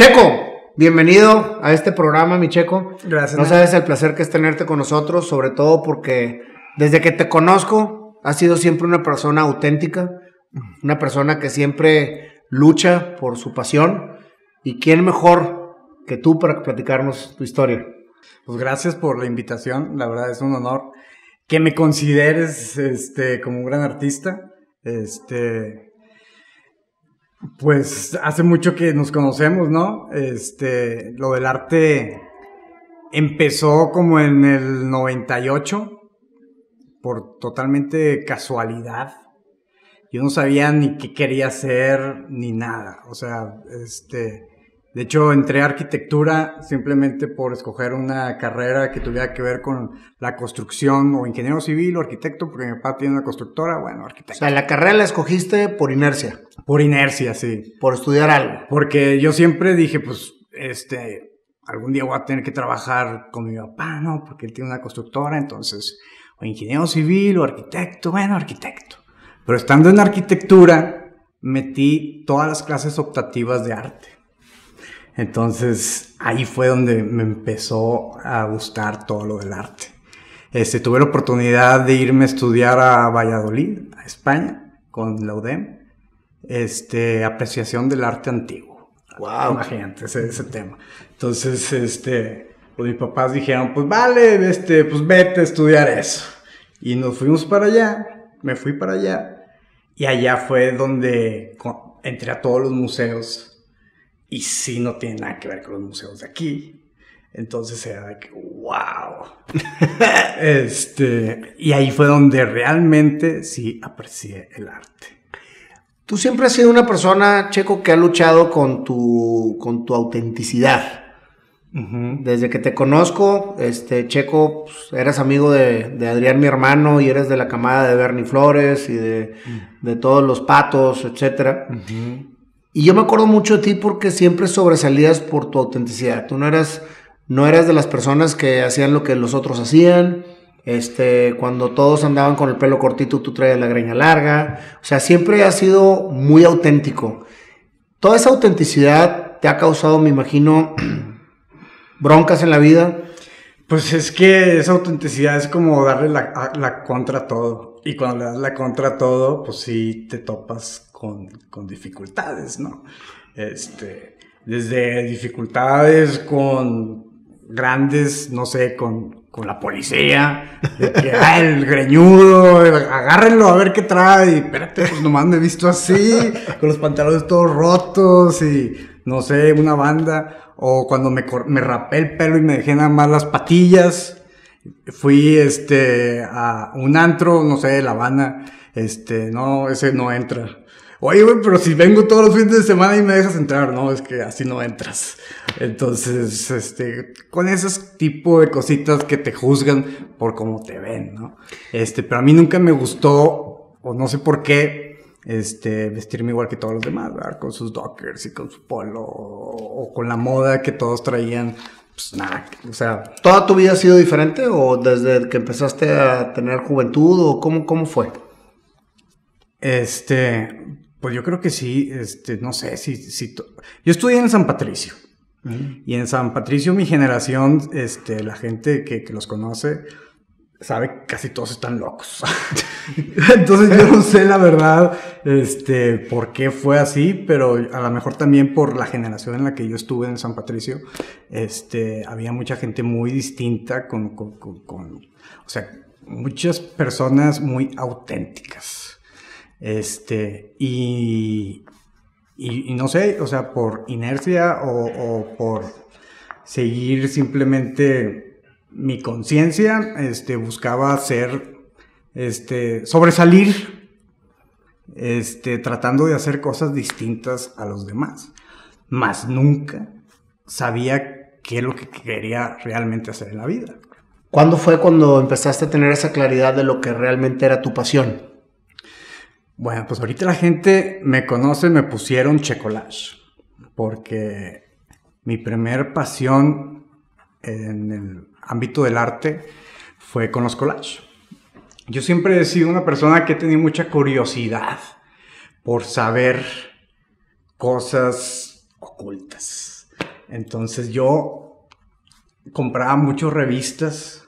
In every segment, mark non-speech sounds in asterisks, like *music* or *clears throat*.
Checo, bienvenido a este programa, mi Checo. Gracias. No sabes el placer que es tenerte con nosotros, sobre todo porque desde que te conozco has sido siempre una persona auténtica, una persona que siempre lucha por su pasión. ¿Y quién mejor que tú para platicarnos tu historia? Pues gracias por la invitación, la verdad es un honor que me consideres este, como un gran artista. Este, pues hace mucho que nos conocemos, ¿no? Este, lo del arte empezó como en el 98 por totalmente casualidad. Yo no sabía ni qué quería hacer ni nada. O sea, este, de hecho entré a arquitectura simplemente por escoger una carrera que tuviera que ver con la construcción o ingeniero civil o arquitecto, porque mi papá tiene una constructora, bueno, arquitecto. O sea, la carrera la escogiste por inercia. Por inercia, sí. Por estudiar algo. Porque yo siempre dije, pues, este, algún día voy a tener que trabajar con mi papá, ¿no? Porque él tiene una constructora, entonces, o ingeniero civil o arquitecto, bueno, arquitecto. Pero estando en arquitectura, metí todas las clases optativas de arte. Entonces, ahí fue donde me empezó a gustar todo lo del arte. Este, tuve la oportunidad de irme a estudiar a Valladolid, a España, con la UDEM, este, apreciación del arte antiguo. Wow. Imagínate ese, ese tema. Entonces, este, pues mis papás dijeron, pues vale, este, pues vete a estudiar eso. Y nos fuimos para allá, me fui para allá, y allá fue donde entré a todos los museos, y sí no tiene nada que ver con los museos de aquí. Entonces era de que, wow. *laughs* este, y ahí fue donde realmente sí aprecié el arte. Tú siempre has sido una persona, Checo, que ha luchado con tu, con tu autenticidad. Ujú. Desde que te conozco, este, Checo, pues, eres amigo de, de Adrián, mi hermano, y eres de la camada de Bernie Flores y de, de todos los patos, etcétera. Ujú. Y yo me acuerdo mucho de ti porque siempre sobresalías por tu autenticidad. Tú no eras, no eras de las personas que hacían lo que los otros hacían. Este, cuando todos andaban con el pelo cortito, tú traías la greña larga. O sea, siempre has sido muy auténtico. Toda esa autenticidad te ha causado, me imagino, *clears throat* broncas en la vida. Pues es que esa autenticidad es como darle la, contra a todo. Y cuando le das la contra a todo, pues sí te topas con, con dificultades, ¿no? Este, desde dificultades con grandes, no sé, con, con la policía, de que, *laughs* ah, el greñudo, agárrenlo a ver qué trae. Y, espérate, pues nomás me he visto así, con los pantalones todos rotos y, no sé, una banda. O cuando me, me rapé el pelo y me dejé nada más las patillas. Fui, este, a un antro, no sé, de La Habana. Este, no, ese no entra. Oye, güey, pero si vengo todos los fines de semana y me dejas entrar, no, es que así no entras. Entonces, este, con esos tipo de cositas que te juzgan por cómo te ven, ¿no? Este, pero a mí nunca me gustó, o no sé por qué, este, vestirme igual que todos los demás, ¿verdad? Con sus dockers y con su polo, o, con la moda que todos traían, pues nada, o sea, ¿Toda tu vida ha sido diferente o desde que empezaste a tener juventud o cómo, cómo fue? Este, pues yo creo que sí, este, no sé si, si yo estudié en San Patricio y en San Patricio mi generación, este, la gente que, que los conoce sabe que casi todos están locos. *laughs* Entonces yo no *laughs* sé la verdad, este, por qué fue así, pero a lo mejor también por la generación en la que yo estuve en San Patricio, este, había mucha gente muy distinta con, con, con- con- o sea, muchas personas muy auténticas. Este, y, y, no sé, o sea, por inercia o, o por seguir simplemente mi conciencia, este, buscaba ser, este, sobresalir, este, tratando de hacer cosas distintas a los demás. Más nunca sabía qué es lo que quería realmente hacer en la vida. ¿Cuándo fue cuando empezaste a tener esa claridad de lo que realmente era tu pasión? Bueno, pues ahorita la gente me conoce, me pusieron Checolage, porque mi primer pasión en el ámbito del arte fue con los collages. Yo siempre he sido una persona que he tenido mucha curiosidad por saber cosas ocultas. Entonces yo compraba muchas revistas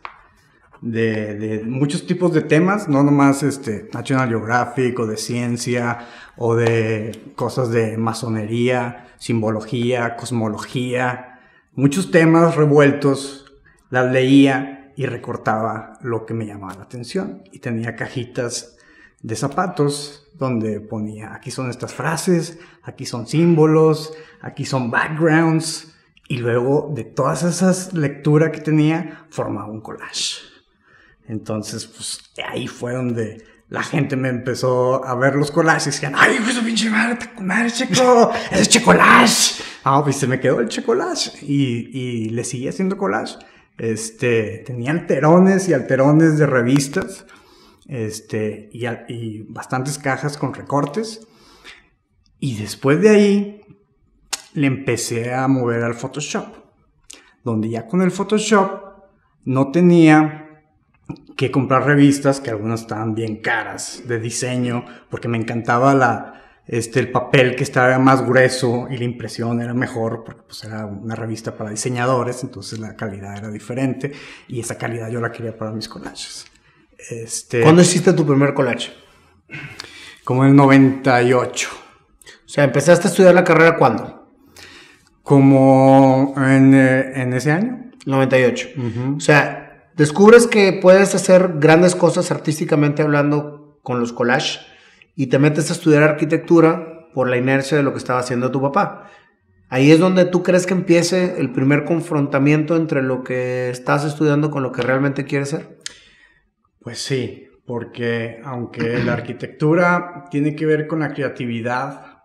de, de, muchos tipos de temas, no nomás este, National Geographic o de ciencia o de cosas de masonería, simbología, cosmología, muchos temas revueltos, las leía y recortaba lo que me llamaba la atención. Y tenía cajitas de zapatos donde ponía aquí son estas frases, aquí son símbolos, aquí son backgrounds y luego de todas esas lecturas que tenía formaba un collage. Entonces, pues ahí fue donde la gente me empezó a ver los collages y decían, ay, de pinche madre, madre, checo, *laughs* es checolage. Ah, pues se me quedó el checolage y, y le seguí haciendo collage. Este, tenía alterones y alterones de revistas, este, y, y bastantes cajas con recortes. Y después de ahí, le empecé a mover al Photoshop, donde ya con el Photoshop no tenía que comprar revistas que algunas estaban bien caras de diseño, porque me encantaba la, este, el papel que estaba más grueso y la impresión era mejor, porque pues era una revista para diseñadores, entonces la calidad era diferente y esa calidad yo la quería para mis collages. Este, ¿Cuándo hiciste tu primer collage? Como en el 98. O sea, ¿empezaste a estudiar la carrera cuándo? Como en, eh, en ese año. 98. O sea, descubres que puedes hacer grandes cosas artísticamente hablando con los collages y te metes a estudiar arquitectura por la inercia de lo que estaba haciendo tu papá. Ahí es donde tú crees que empiece el primer confrontamiento entre lo que estás estudiando con lo que realmente quieres ser. Pues sí, porque aunque la arquitectura tiene que ver con la creatividad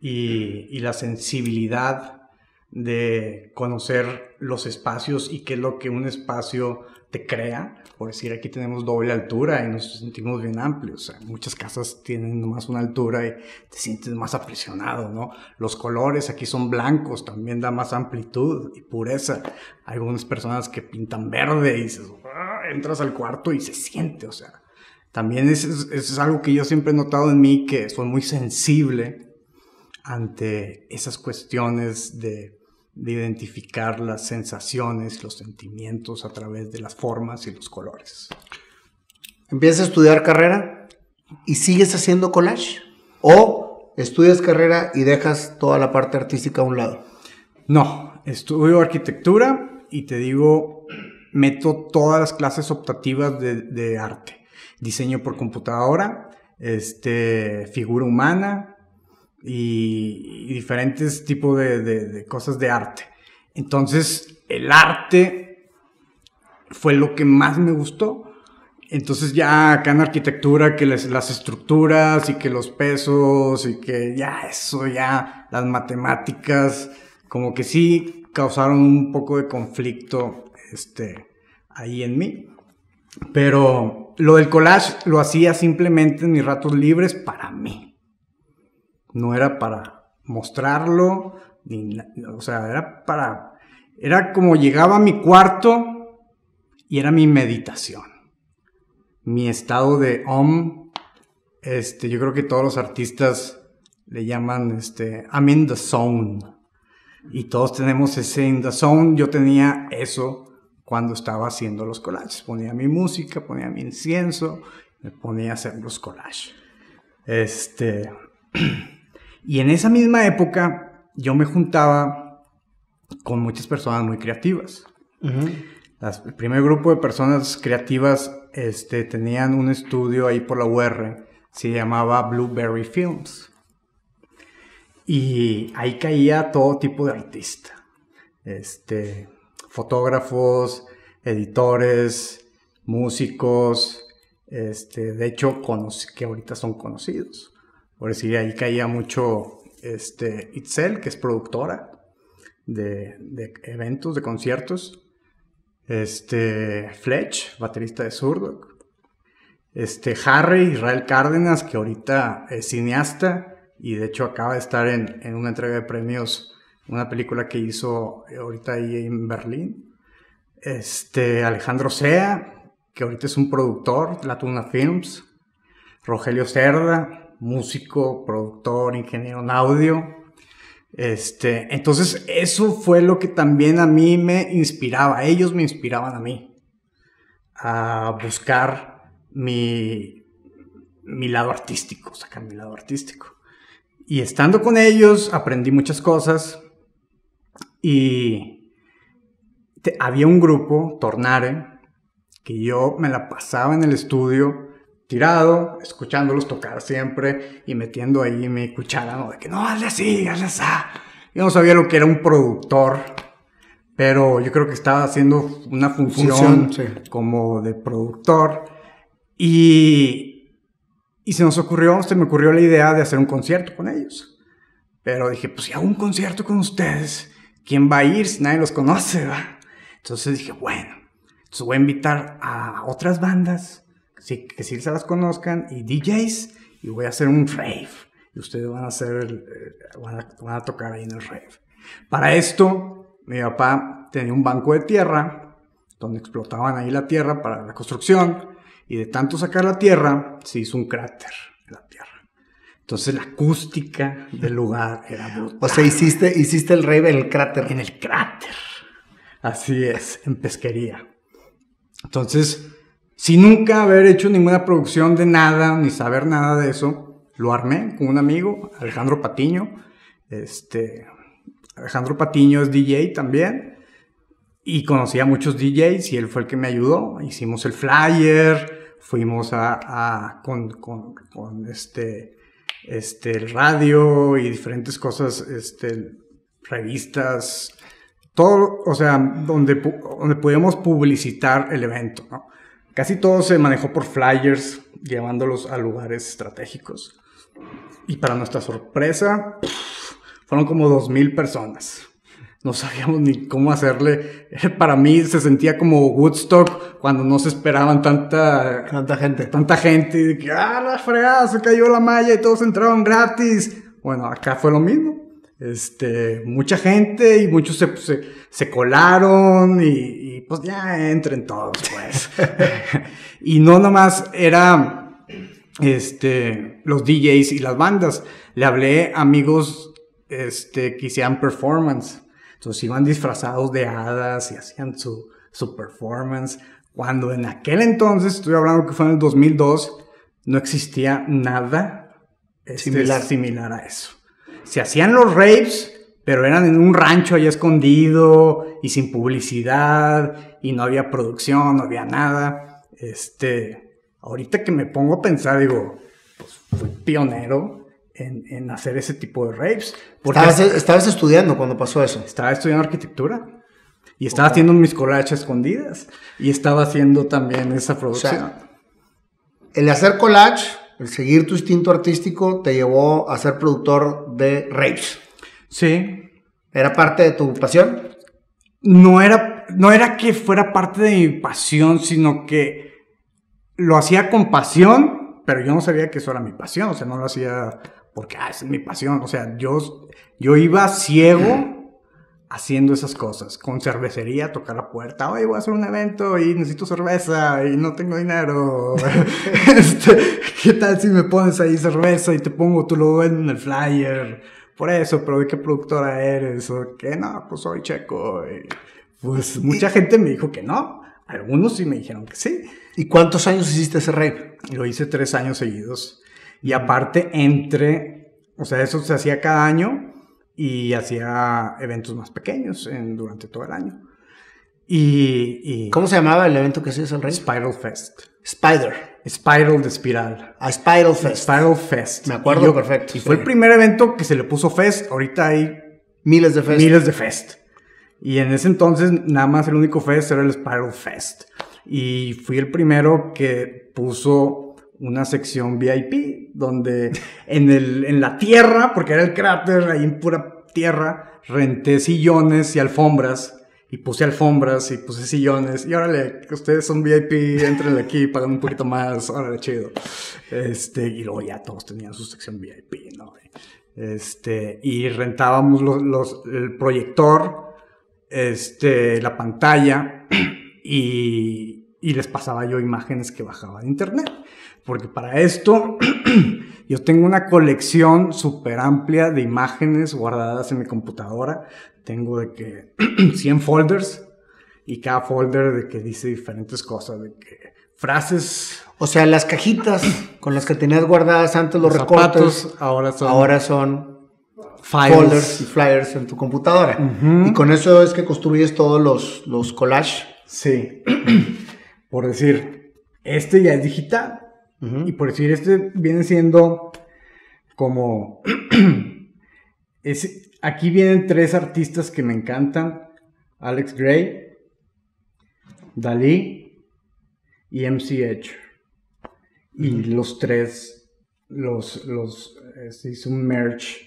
y, y la sensibilidad de conocer los espacios y qué es lo que un espacio te crea. Por decir, aquí tenemos doble altura y nos sentimos bien amplios. muchas casas tienen nomás una altura y te sientes más aprisionado, ¿no? Los colores aquí son blancos, también da más amplitud y pureza. Hay algunas personas que pintan verde y dices, ah", entras al cuarto y se siente, o sea. También eso es algo que yo siempre he notado en mí, que soy muy sensible ante esas cuestiones de de identificar las sensaciones, los sentimientos a través de las formas y los colores. ¿Empiezas a estudiar carrera y sigues haciendo collage? ¿O estudias carrera y dejas toda la parte artística a un lado? No, estudio arquitectura y te digo, meto todas las clases optativas de, arte. Diseño por computadora, este, figura humana, y, diferentes tipos de, cosas de arte. Entonces, el arte fue lo que más me gustó. Entonces ya acá en arquitectura que las estructuras y que los pesos y que ya eso, ya las matemáticas, como que sí causaron un poco de conflicto este, ahí en mí. Pero lo del collage lo hacía simplemente en mis ratos libres para mí no era para mostrarlo, ni, o sea, era para, era como llegaba a mi cuarto y era mi meditación, mi estado de om, este, yo creo que todos los artistas le llaman, este, I'm in the zone, y todos tenemos ese in the zone, yo tenía eso cuando estaba haciendo los collages, ponía mi música, ponía mi incienso, me ponía a hacer los collages. Este, *clears throat* Y en esa misma época yo me juntaba con muchas personas muy creativas. el primer grupo de personas creativas este, tenían un estudio ahí por la UR, se llamaba Blueberry Films. Y ahí caía todo tipo de artista. Este, fotógrafos, editores, músicos, este, de hecho, que ahorita son conocidos. Por decir, ahí caía mucho este, Itzel, que es productora de, eventos, de conciertos. Este, Fletch, baterista de Zurdo. Este, Harry, Israel Cárdenas, que ahorita es cineasta y de hecho acaba de estar en, en una entrega de premios, una película que hizo ahorita ahí en Berlín. Este, Alejandro Sea, que ahorita es un productor, Latuna Films. Rogelio Cerda, músico, productor, ingeniero en audio. Este, entonces, eso fue lo que también a mí me inspiraba. Ellos me inspiraban a mí a buscar mi, mi lado artístico, sacar mi lado artístico. Y estando con ellos, aprendí muchas cosas. Y había un grupo, Tornare, que yo me la pasaba en el estudio tirado, escuchándolos tocar siempre y metiendo ahí mi cuchara, ¿no? De que no, hazle así, hazle así. Yo no sabía lo que era un productor, pero yo creo que estaba haciendo una función, como de productor. Y, y se nos ocurrió, se me ocurrió la idea de hacer un concierto con ellos. Pero dije, pues si hago un concierto con ustedes, ¿quién va a ir si nadie los conoce? ¿va? Entonces dije, bueno, entonces voy a invitar a otras bandas sí, que sí se las conozcan y DJs y voy a hacer un rave y ustedes van a hacer eh, van, a, tocar ahí en el rave. Para esto, mi papá tenía un banco de tierra donde explotaban ahí la tierra para la construcción y de tanto sacar la tierra se hizo un cráter en la tierra. Entonces la acústica del lugar era brutal. O sea, hiciste, hiciste el rave en el cráter. En el cráter. Así es, en pesquería. Entonces, sin nunca haber hecho ninguna producción de nada, ni saber nada de eso, lo armé con un amigo, Alejandro Patiño. Este, Alejandro Patiño es DJ también. Y conocía a muchos DJs y él fue el que me ayudó. Hicimos el flyer, fuimos a, con, este, este, el radio y diferentes cosas, este, revistas, todo, o sea, donde, donde podíamos publicitar el evento, ¿no? Casi todo se manejó por flyers, llevándolos a lugares estratégicos. Y para nuestra sorpresa, fueron como 2.000 personas. No sabíamos ni cómo hacerle. Para mí se sentía como Woodstock cuando no se esperaban tanta, tanta gente. Tanta gente. Y que, ah, la fregada, se cayó la malla y todos entraron gratis. Bueno, acá fue lo mismo este, mucha gente y muchos se, se, colaron y, pues ya entren todos, pues. *laughs* *laughs* y no nomás era, este, los DJs y las bandas. Le hablé a amigos, este, que hicieran performance. Entonces iban disfrazados de hadas y hacían su, su performance. Cuando en aquel entonces, estoy hablando que fue en el 2002, no existía nada este, similar. similar a eso se hacían los raves, pero eran en un rancho allá escondido y sin publicidad y no había producción, no había nada. Este, ahorita que me pongo a pensar, digo, pues fui pionero en, hacer ese tipo de raves. ¿Estabas, estudiando cuando pasó eso? Estaba estudiando arquitectura. Y estaba haciendo mis collages escondidas. Y estaba haciendo también esa producción. el hacer collage el seguir tu instinto artístico te llevó a ser productor de raves. Sí. ¿Era parte de tu pasión? No era, no era que fuera parte de mi pasión, sino que lo hacía con pasión, pero yo no sabía que eso era mi pasión, o sea, no lo hacía porque, ah, es mi pasión, o sea, yo, yo iba ciego haciendo esas cosas, con cervecería, tocar la puerta, oye, voy a hacer un evento y necesito cerveza y no tengo dinero. *laughs* este, ¿Qué tal si me pones ahí cerveza y te pongo tu logo en el flyer? Por eso, pero ¿de qué productora eres? O que no, pues soy checo. pues mucha gente me dijo que no. Algunos sí me dijeron que sí. ¿Y cuántos años hiciste ese rey? Lo hice tres años seguidos. Y aparte, entre, o sea, eso se hacía cada año y hacía eventos más pequeños en, durante todo el año. Y, ¿Cómo se llamaba el evento que hacías el rey? Spiral Fest. Spider. Spiral de espiral. A Spiral Fest. Spiral Fest. Me acuerdo perfecto. Y fue el primer evento que se le puso Fest. Ahorita hay miles de Fest. Miles de Fest. Y en ese entonces nada más el único Fest era el Spiral Fest. Y fui el primero que puso una sección VIP donde en, el, en la tierra, porque era el cráter, ahí en pura tierra, renté sillones y alfombras. Y puse alfombras y puse sillones. Y órale, ustedes son VIP, entren aquí, pagan un poquito más. Órale, chido. Este, y luego ya todos tenían su sección VIP, ¿no? Este, y rentábamos los, los, el proyector, este, la pantalla *clears throat* y, y les pasaba yo imágenes que bajaba de internet. Porque para esto *clears throat* yo tengo una colección súper amplia de imágenes guardadas en mi computadora. Tengo de que *clears throat* 100 folders y cada folder de que dice diferentes cosas, de que frases. O sea, las cajitas con las que tenías guardadas antes los, recortes, ahora son, ahora son folders y flyers en tu computadora. Y con eso es que construyes todos los, los collages. Sí. *clears throat* por decir, este ya es digital. Y por decir, este viene siendo como... *clears throat* es, aquí vienen tres artistas que me encantan. Alex Gray, Dalí y MC Y los tres, los, los, eh, se hizo un merch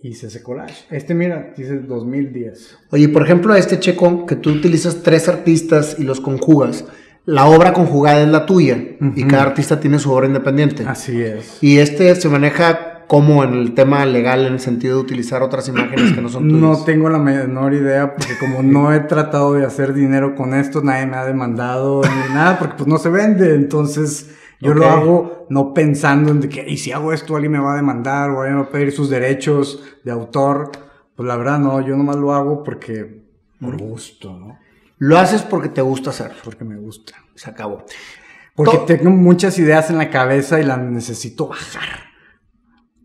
y se hace collage. Este, mira, dice 2010. Oye, por ejemplo, este checo, que tú utilizas tres artistas y los conjugas, la obra conjugada es la tuya y cada artista tiene su obra independiente. Así es. Y este se maneja como en el tema legal en el sentido de utilizar otras *clears throat* imágenes que no son tuyas. No tengo la menor idea porque como no he tratado de hacer dinero con esto, nadie me ha demandado ni *laughs* nada porque pues no se vende, entonces yo lo hago no pensando en que y si hago esto alguien me va a demandar o alguien me va a pedir sus derechos de autor, pues la verdad no, yo nomás lo hago porque por gusto, ¿no? Lo haces porque te gusta hacer. Porque me gusta. Se acabó. Porque tengo muchas ideas en la cabeza y las necesito bajar.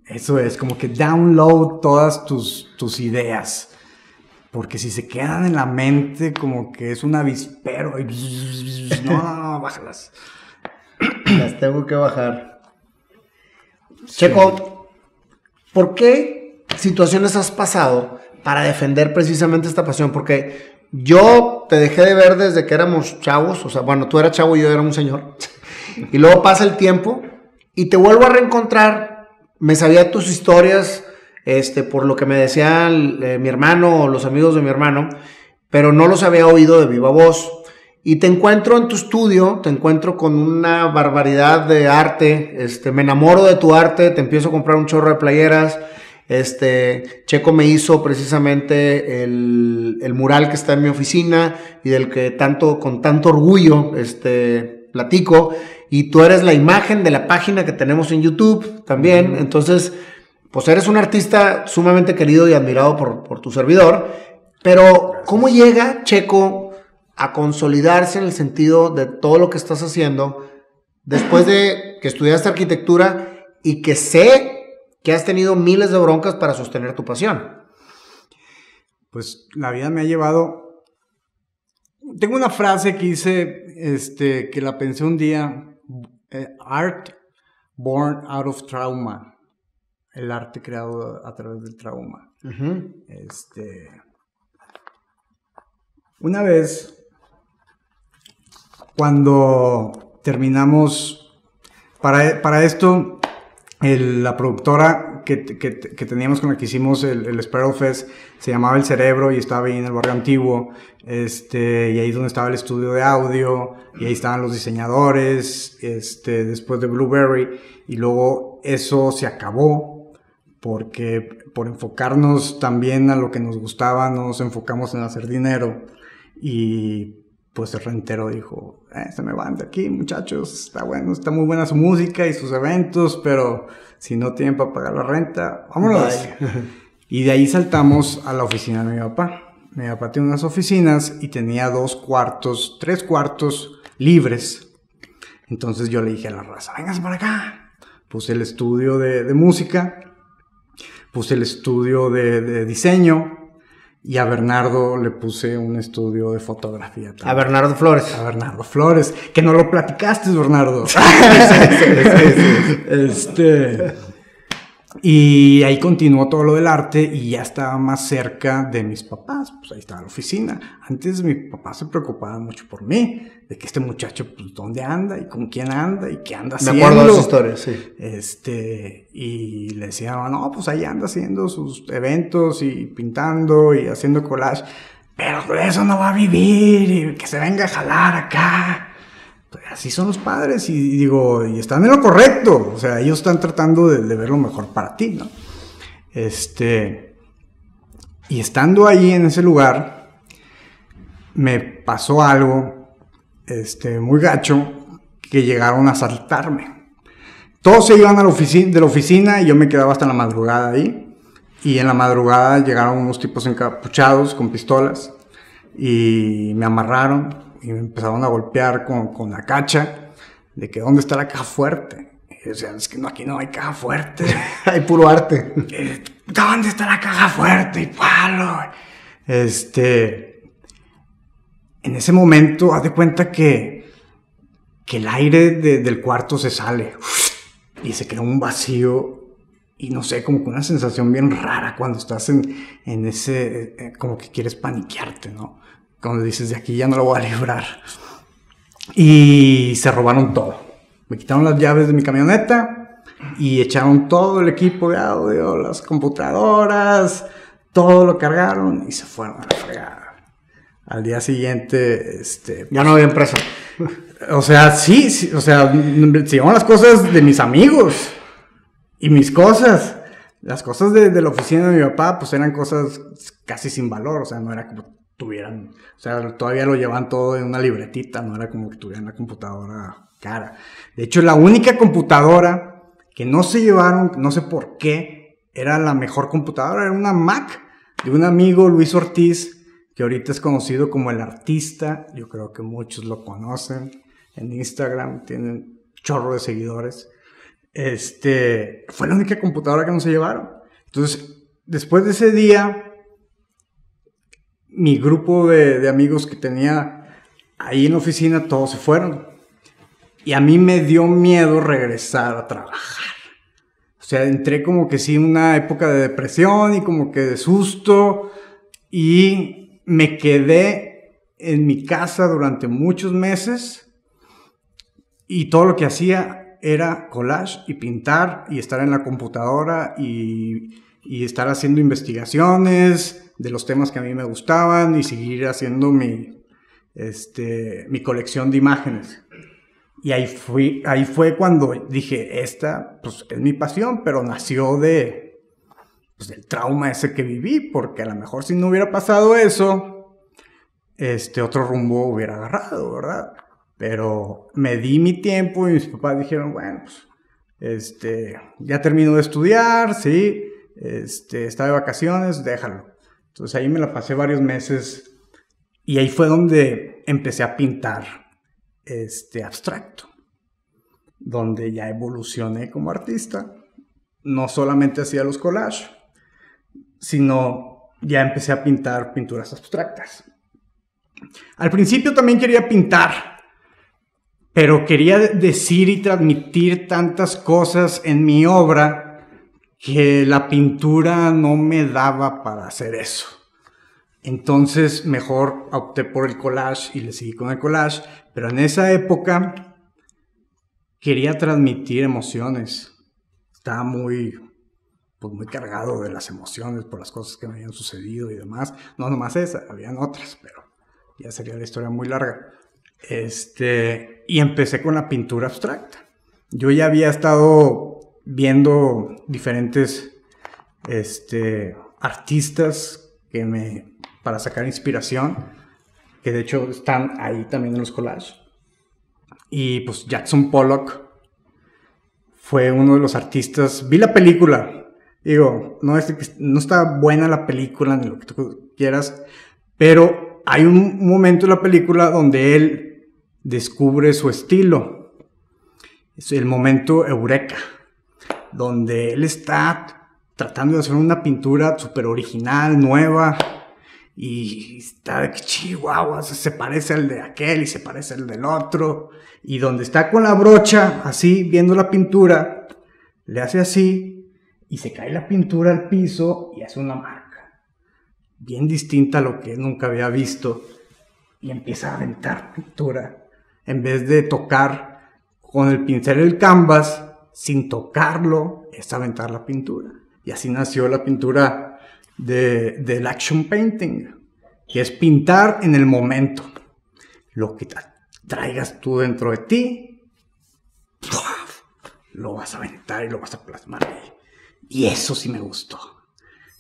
Eso es, como que download todas tus, tus ideas. Porque si se quedan en la mente, como que es un avispero. Y... *laughs* No, no, no, bájalas. *coughs* Las tengo que bajar. Checo, ¿por qué situaciones has pasado para defender precisamente esta pasión? Porque yo te dejé de ver desde que éramos chavos, o sea, bueno, tú eras chavo y yo era un señor. Y luego pasa el tiempo y te vuelvo a reencontrar. Me sabía tus historias, este, por lo que me decían eh, mi hermano o los amigos de mi hermano, pero no los había oído de viva voz. Y te encuentro en tu estudio, te encuentro con una barbaridad de arte, este, me enamoro de tu arte, te empiezo a comprar un chorro de playeras, este, Checo me hizo precisamente el, mural que está en mi oficina y del que tanto, con tanto orgullo, este, platico. Y tú eres la imagen de la página que tenemos en YouTube también. Entonces, pues eres un artista sumamente querido y admirado por, por tu servidor. Pero, ¿cómo llega Checo a consolidarse en el sentido de todo lo que estás haciendo después de que estudiaste arquitectura y que sé que has tenido miles de broncas para sostener tu pasión. Pues la vida me ha llevado. Tengo una frase que hice, este, que la pensé un día. Eh, art born out of trauma. El arte creado a través del trauma. Este. Una vez, cuando terminamos, para, para esto la productora que, teníamos con la que hicimos el, el Sparrow Fest se llamaba El Cerebro y estaba ahí en el barrio antiguo, este, y ahí donde estaba el estudio de audio, y ahí estaban los diseñadores, este, después de Blueberry, y luego eso se acabó, porque por enfocarnos también a lo que nos gustaba, nos enfocamos en hacer dinero, y pues el rentero dijo, eh, se me van de aquí muchachos, está bueno, está muy buena su música y sus eventos, pero si no tienen para pagar la renta, vámonos. *laughs* y de ahí saltamos a la oficina de mi papá. Mi papá tiene unas oficinas y tenía dos cuartos, tres cuartos libres. Entonces yo le dije a la raza, véngase para acá. Puse el estudio de, música, puse el estudio de, de diseño, y a Bernardo le puse un estudio de fotografía. A Bernardo Flores. A Bernardo Flores. Que no lo platicaste, Bernardo. *laughs* este. Y ahí continuó todo lo del arte y ya estaba más cerca de mis papás, pues ahí estaba la oficina. Antes mi papá se preocupaba mucho por mí, de que este muchacho, pues dónde anda y con quién anda y qué anda haciendo. Me acuerdo de las historias, sí. Este, y le decía, no, pues ahí anda haciendo sus eventos y pintando y haciendo collage, pero de eso no va a vivir y que se venga a jalar acá así son los padres y, digo, y están en lo correcto, o sea, ellos están tratando de, ver lo mejor para ti, ¿no? Este, y estando ahí en ese lugar, me pasó algo, este, muy gacho, que llegaron a asaltarme. todos se iban a la de la oficina y yo me quedaba hasta la madrugada ahí. Y en la madrugada llegaron unos tipos encapuchados con pistolas y me amarraron y me empezaron a golpear con, con la cacha de que dónde está la caja fuerte. Y yo es que no, aquí no hay caja fuerte. *laughs* hay puro arte. Eh, ¿Dónde está la caja fuerte? Y palo. Este. En ese momento, haz de cuenta que, que el aire del cuarto se sale y se crea un vacío y no sé, como que una sensación bien rara cuando estás en, en ese, eh, como que quieres paniquearte, ¿no? Cuando dices, de aquí ya no lo voy a librar. Y se robaron todo. Me quitaron las llaves de mi camioneta y echaron todo el equipo de audio, las computadoras, todo lo cargaron y se fueron a la fregada. Al día siguiente, este... Ya no había empresa. O sea, sí, sí o sea, se llevaron las cosas de mis amigos y mis cosas. Las cosas de, de, la oficina de mi papá, pues eran cosas casi sin valor, o sea, no era como tuvieran, o sea, todavía lo llevan todo en una libretita, no era como que tuvieran la computadora cara. De hecho, la única computadora que no se llevaron, no sé por qué, era la mejor computadora, era una Mac de un amigo, Luis Ortiz, que ahorita es conocido como el artista, yo creo que muchos lo conocen, en Instagram tienen chorro de seguidores. Este, fue la única computadora que no se llevaron. Entonces, después de ese día, mi grupo de, amigos que tenía ahí en la oficina, todos se fueron. Y a mí me dio miedo regresar a trabajar. O sea, entré como que sí una época de depresión y como que de susto. Y me quedé en mi casa durante muchos meses. Y todo lo que hacía era collage y pintar y estar en la computadora y, y estar haciendo investigaciones de los temas que a mí me gustaban y seguir haciendo mi, este, mi colección de imágenes. Y ahí, fui, ahí fue cuando dije, esta pues, es mi pasión, pero nació de, pues, del trauma ese que viví, porque a lo mejor si no hubiera pasado eso, este otro rumbo hubiera agarrado, ¿verdad? Pero me di mi tiempo y mis papás dijeron, bueno, pues, este, ya termino de estudiar, sí, este, está de vacaciones, déjalo. Entonces ahí me la pasé varios meses y ahí fue donde empecé a pintar este abstracto, donde ya evolucioné como artista. No solamente hacía los collages, sino ya empecé a pintar pinturas abstractas. Al principio también quería pintar, pero quería decir y transmitir tantas cosas en mi obra que la pintura no me daba para hacer eso. Entonces mejor opté por el collage y le seguí con el collage, pero en esa época quería transmitir emociones. Estaba muy, pues muy cargado de las emociones por las cosas que me habían sucedido y demás. No nomás esa, habían otras, pero ya sería la historia muy larga. Este, y empecé con la pintura abstracta. Yo ya había estado viendo diferentes este, artistas que me, para sacar inspiración, que de hecho están ahí también en los collages. Y pues Jackson Pollock fue uno de los artistas. Vi la película. Digo, no, es, no está buena la película ni lo que tú quieras, pero hay un momento en la película donde él descubre su estilo. Es el momento eureka donde él está tratando de hacer una pintura súper original, nueva, y está de chihuahua, se parece al de aquel y se parece al del otro, y donde está con la brocha, así, viendo la pintura, le hace así, y se cae la pintura al piso y hace una marca, bien distinta a lo que nunca había visto, y empieza a aventar pintura, en vez de tocar con el pincel el canvas, sin tocarlo, es aventar la pintura. Y así nació la pintura de, del action painting, que es pintar en el momento. Lo que traigas tú dentro de ti, lo vas a aventar y lo vas a plasmar Y eso sí me gustó.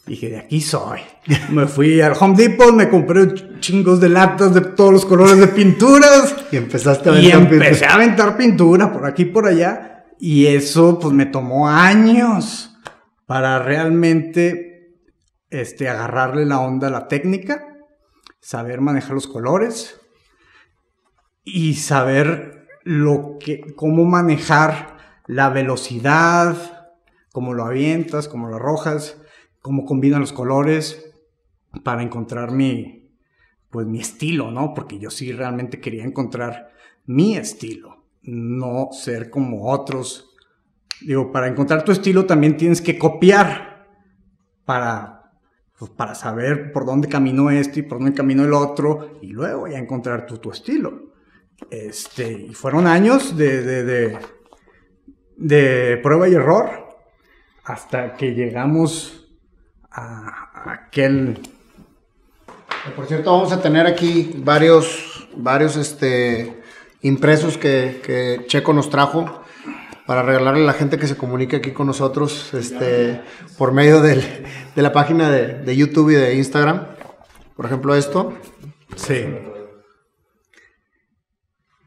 Dije, de aquí soy. *laughs* Me fui al Home Depot, me compré chingos de latas de todos los colores de pinturas. *laughs* Y empezaste a aventar Y empecé a aventar pintura por aquí y por allá Y eso pues me tomó años para realmente este, agarrarle la onda a la técnica, saber manejar los colores y saber lo que, cómo manejar la velocidad, cómo lo avientas, cómo lo arrojas, cómo combinan los colores para encontrar mi, pues mi estilo, ¿no? Porque yo sí realmente quería encontrar mi estilo, no ser como otros. Digo, para encontrar tu estilo también tienes que copiar para, pues, para saber por dónde caminó este y por dónde caminó el otro y luego ya encontrar tu, tu estilo. Este, y fueron años de, de, de, de prueba y error hasta que llegamos a aquel por cierto, vamos a tener aquí varios, varios este, impresos que, Checo nos trajo para regalarle a la gente que se comunique aquí con nosotros este, por medio de la página de, YouTube y de Instagram. Por ejemplo, esto. Sí.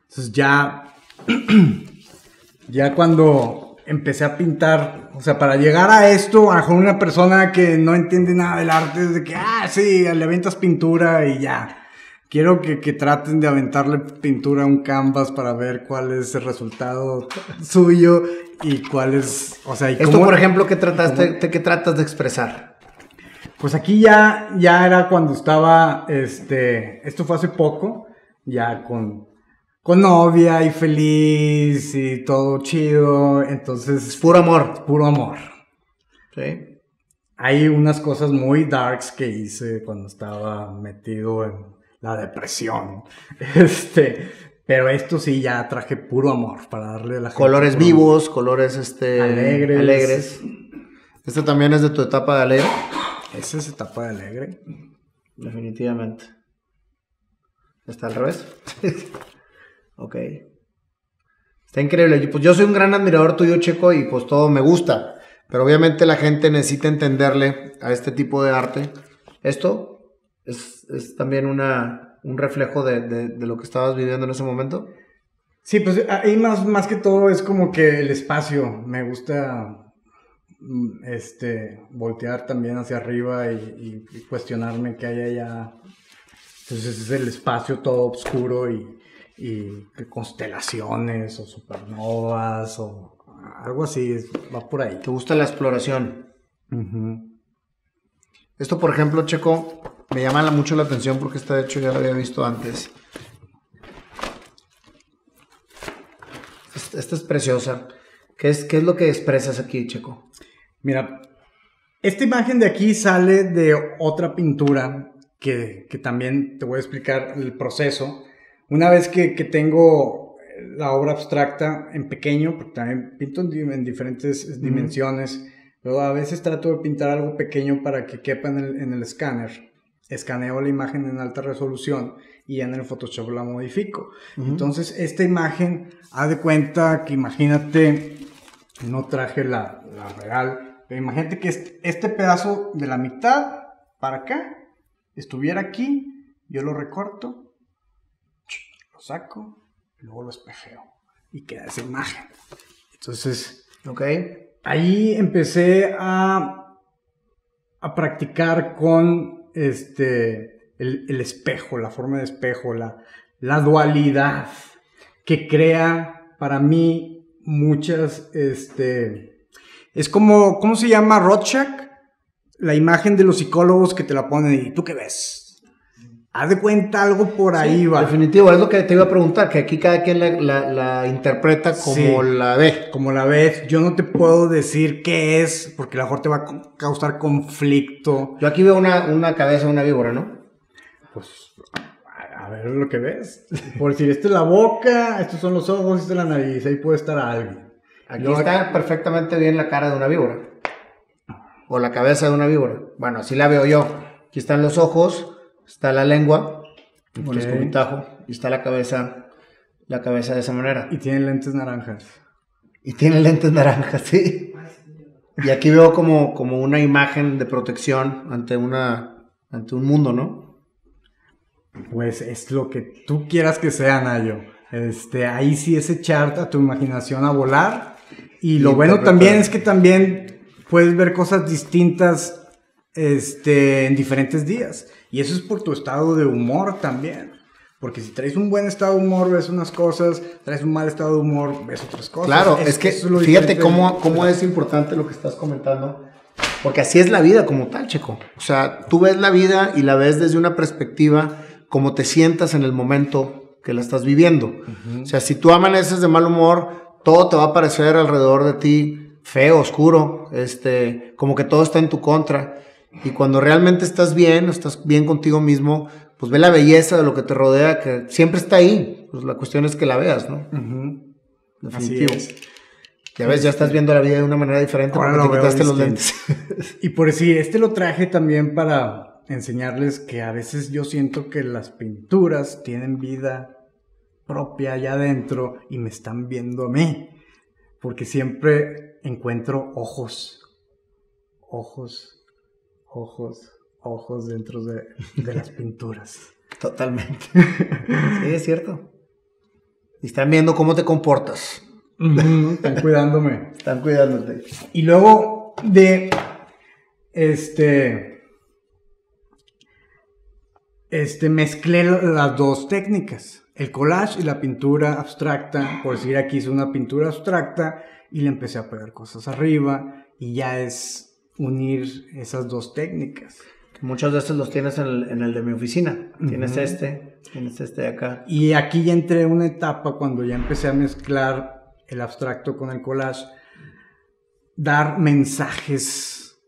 Entonces ya, *clears throat* ya cuando empecé a pintar, o sea, para llegar a esto, a una persona que no entiende nada del arte, es de que, ah, sí, le aventas pintura y ya. Quiero que, traten de aventarle pintura a un canvas para ver cuál es el resultado suyo y cuál es, o sea, Esto, por ejemplo, ¿qué trataste, qué tratas de expresar? Pues aquí ya, ya era cuando estaba, este, esto fue hace poco, ya con con novia y feliz y todo chido. Entonces. Es puro amor. Puro amor. Sí. Hay unas cosas muy darks que hice cuando estaba metido en la depresión. *laughs* Este. Pero esto sí ya traje puro amor para darle la Colores vivos, colores este alegres. alegres. Este también es de tu etapa de alegre. Esa es etapa de alegre. Definitivamente. ¿Está al revés? *laughs* Ok. Está increíble. Pues yo soy un gran admirador tuyo, Checo, y pues todo me gusta. Pero obviamente la gente necesita entenderle a este tipo de arte. Esto es, también una, un reflejo de, lo que estabas viviendo en ese momento. Sí, pues ahí más, más que todo es como que el espacio. Me gusta mm, este, voltear también hacia arriba y, y cuestionarme qué hay allá. Entonces es el espacio todo oscuro y, y constelaciones o supernovas o algo así, va por ahí. ¿Te gusta la exploración? Esto, por ejemplo, Checo, me llama mucho la atención porque está hecho ya lo había visto antes. Esta es preciosa. ¿Qué es, ¿Qué es lo que expresas aquí, Checo? Mira, esta imagen de aquí sale de otra pintura que, que también te voy a explicar el proceso una vez que, tengo la obra abstracta en pequeño, porque también pinto en, diferentes dimensiones, pero a veces trato de pintar algo pequeño para que quepa en el, en el escáner. Escaneo la imagen en alta resolución y en el Photoshop la modifico. Entonces, esta imagen, haz de cuenta que imagínate, no traje la, la real, pero imagínate que este, pedazo de la mitad para acá estuviera aquí, yo lo recorto lo saco, luego lo espejeo y queda esa imagen. Entonces, ok, ahí empecé a, a practicar con este, el, espejo, la forma de espejo, la, la dualidad que crea para mí muchas, este, es como, ¿cómo se llama? Rorschach, la imagen de los psicólogos que te la ponen y tú qué ves, Haz de cuenta algo por ahí, va. Definitivo, es lo que te iba a preguntar, que aquí cada quien la, interpreta como la ve. Como la ve. Yo no te puedo decir qué es, porque a lo mejor te va a causar conflicto. Yo aquí veo una, una cabeza una víbora, ¿no? Pues, a ver lo que ves. Por decir, esta es la boca, estos son los ojos, esta es la nariz, ahí puede estar alguien. Aquí está perfectamente bien la cara de una víbora. O la cabeza de una víbora. Bueno, así la veo yo. Aquí están los ojos está la lengua, el escupitajo, y está la cabeza, la cabeza de esa manera. Y tiene lentes naranjas. Y tiene lentes naranjas, sí. Y aquí veo como, como una imagen de protección ante, una, ante un mundo, ¿no? Pues es lo que tú quieras que sea, Nayo. Este, ahí sí es echarte a tu imaginación a volar Y lo bueno también es que también puedes ver cosas distintas este, en diferentes días. Y eso es por tu estado de humor también. Porque si traes un buen estado de humor, ves unas cosas, traes un mal estado de humor, ves otras cosas. Claro, es, que fíjate cómo, cómo es importante lo que estás comentando. Porque así es la vida como tal, Checo. O sea, tú ves la vida y la ves desde una perspectiva como te sientas en el momento que la estás viviendo. O sea, si tú amaneces de mal humor, todo te va a parecer alrededor de ti feo, oscuro, este, como que todo está en tu contra. Y cuando realmente estás bien, estás bien contigo mismo, pues ve la belleza de lo que te rodea, que siempre está ahí. Pues la cuestión es que la veas, ¿no? Definitivo. Ya ves, ya estás viendo la vida de una manera diferente Ahora porque te quitaste los lentes. *laughs* y por decir, este lo traje también para enseñarles que a veces yo siento que las pinturas tienen vida propia allá adentro y me están viendo a mí. Porque siempre encuentro ojos, ojos, ojos, ojos dentro de, las pinturas. *laughs* Totalmente. sí, es cierto. Y están viendo cómo te comportas. están *laughs* cuidándome. Están cuidándote. Y luego de este este mezclé las dos técnicas, el collage y la pintura abstracta. Por decir aquí hice una pintura abstracta y le empecé a pegar cosas arriba y ya es unir esas dos técnicas. Muchos de estos los tienes en el, de mi oficina. Tienes este, tienes este de acá. Y aquí ya entré en una etapa cuando ya empecé a mezclar el abstracto con el collage, dar mensajes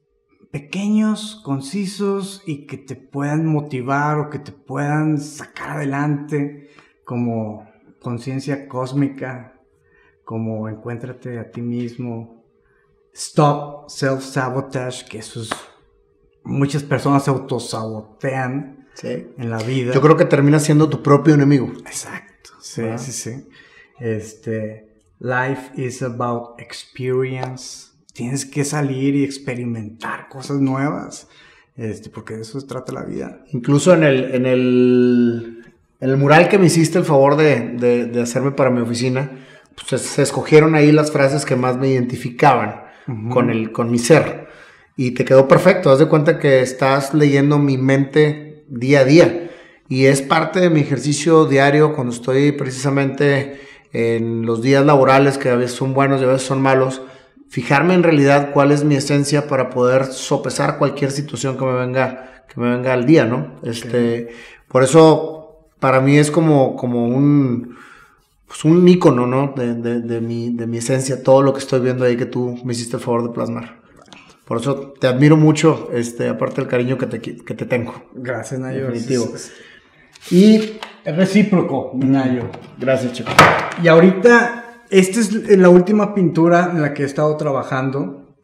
pequeños, concisos y que te puedan motivar o que te puedan sacar adelante como conciencia cósmica, como encuéntrate a ti mismo, stop self-sabotage, que eso es muchas personas se autosabotean en la vida. Yo creo que termina siendo tu propio enemigo. Exacto, sí, sí, sí. Este, life is about experience. Tienes que salir y experimentar cosas nuevas, este, porque de eso se trata la vida. Incluso en el, en el, en el mural que me hiciste el favor de, de, hacerme para mi oficina, pues se, escogieron ahí las frases que más me identificaban con, el, con mi ser y te quedó perfecto. Haz de cuenta que estás leyendo mi mente día a día y es parte de mi ejercicio diario cuando estoy precisamente en los días laborales que a veces son buenos y a veces son malos. Fijarme en realidad cuál es mi esencia para poder sopesar cualquier situación que me venga, que me venga al día, ¿no? Este, por eso para mí es como, como un, pues un ícono, ¿no? De, de, mi, de mi esencia, todo lo que estoy viendo ahí que tú me hiciste el favor de plasmar. Por eso te admiro mucho, este, aparte del cariño que te, que te tengo. Gracias, Nayo. Definitivo. Y es recíproco, Nayo. Gracias, chico. Y ahorita, esta es la última pintura en la que he estado trabajando.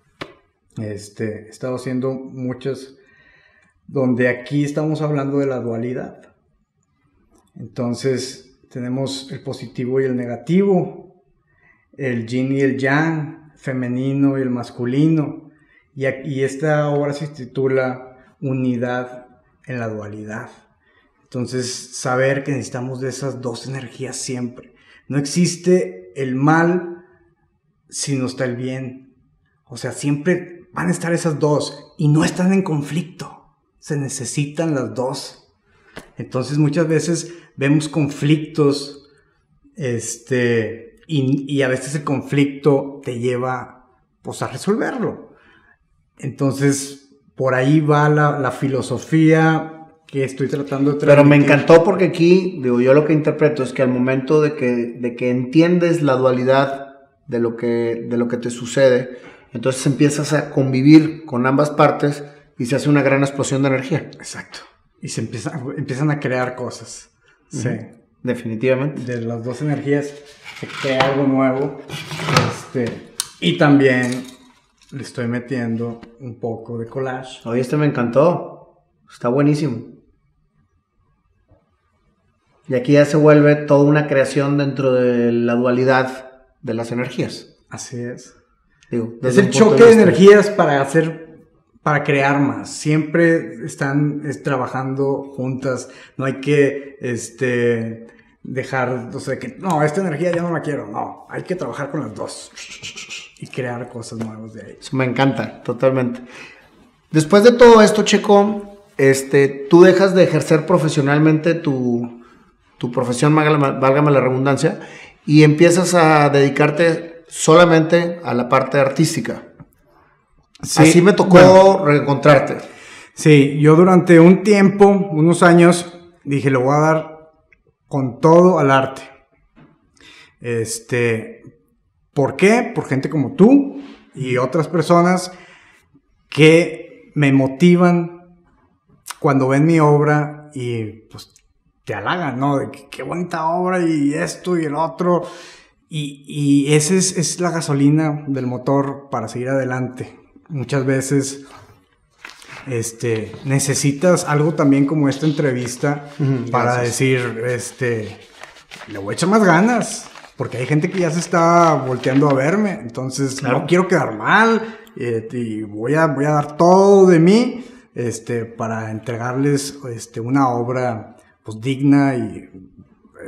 Este, he estado haciendo muchas, donde aquí estamos hablando de la dualidad. Entonces, tenemos el positivo y el negativo, el yin y el yang, femenino y el masculino y, esta obra se titula Unidad en la dualidad. Entonces, saber que necesitamos de esas dos energías siempre. No existe el mal si no está el bien. O sea, siempre van a estar esas dos y no están en conflicto. Se necesitan las dos. Entonces, muchas veces vemos conflictos, este, y, y a veces el conflicto te lleva, pues, a resolverlo. Entonces, por ahí va la, filosofía que estoy tratando de Pero me encantó porque aquí, digo, yo lo que interpreto es que al momento de que, de que entiendes la dualidad de lo, que, de lo que te sucede, entonces empiezas a convivir con ambas partes y se hace una gran explosión de energía. Exacto. Y se empieza, empiezan a crear cosas. Sí. Definitivamente. De las dos energías se crea algo nuevo. Este, y también le estoy metiendo un poco de collage. Oye, este me encantó. Está buenísimo. Y aquí ya se vuelve toda una creación dentro de la dualidad de las energías. Así es. es el choque de, energías para hacer, para crear más. Siempre están trabajando juntas. No hay que, este, dejar, o sea, que no, esta energía ya no la quiero. No, hay que trabajar con las dos. *laughs* y crear cosas nuevas de ahí. me encanta, totalmente. Después de todo esto, Checo, este, tú dejas de ejercer profesionalmente tu, tu profesión, válgame la redundancia, y empiezas a dedicarte solamente a la parte artística. Así me tocó reencontrarte. Sí, yo durante un tiempo, unos años, dije, le voy a dar con todo al arte. Este, ¿por qué? Por gente como tú y otras personas que me motivan cuando ven mi obra y pues te halagan, ¿no? De qué bonita obra y esto y el otro. Y, y esa es, es, la gasolina del motor para seguir adelante. Muchas veces este, necesitas algo también como esta entrevista para decir, este, le voy a echar más ganas. Porque hay gente que ya se está volteando a verme. Entonces, no quiero quedar mal. Eh, y voy a, voy a dar todo de mí este, para entregarles este, una obra pues digna y,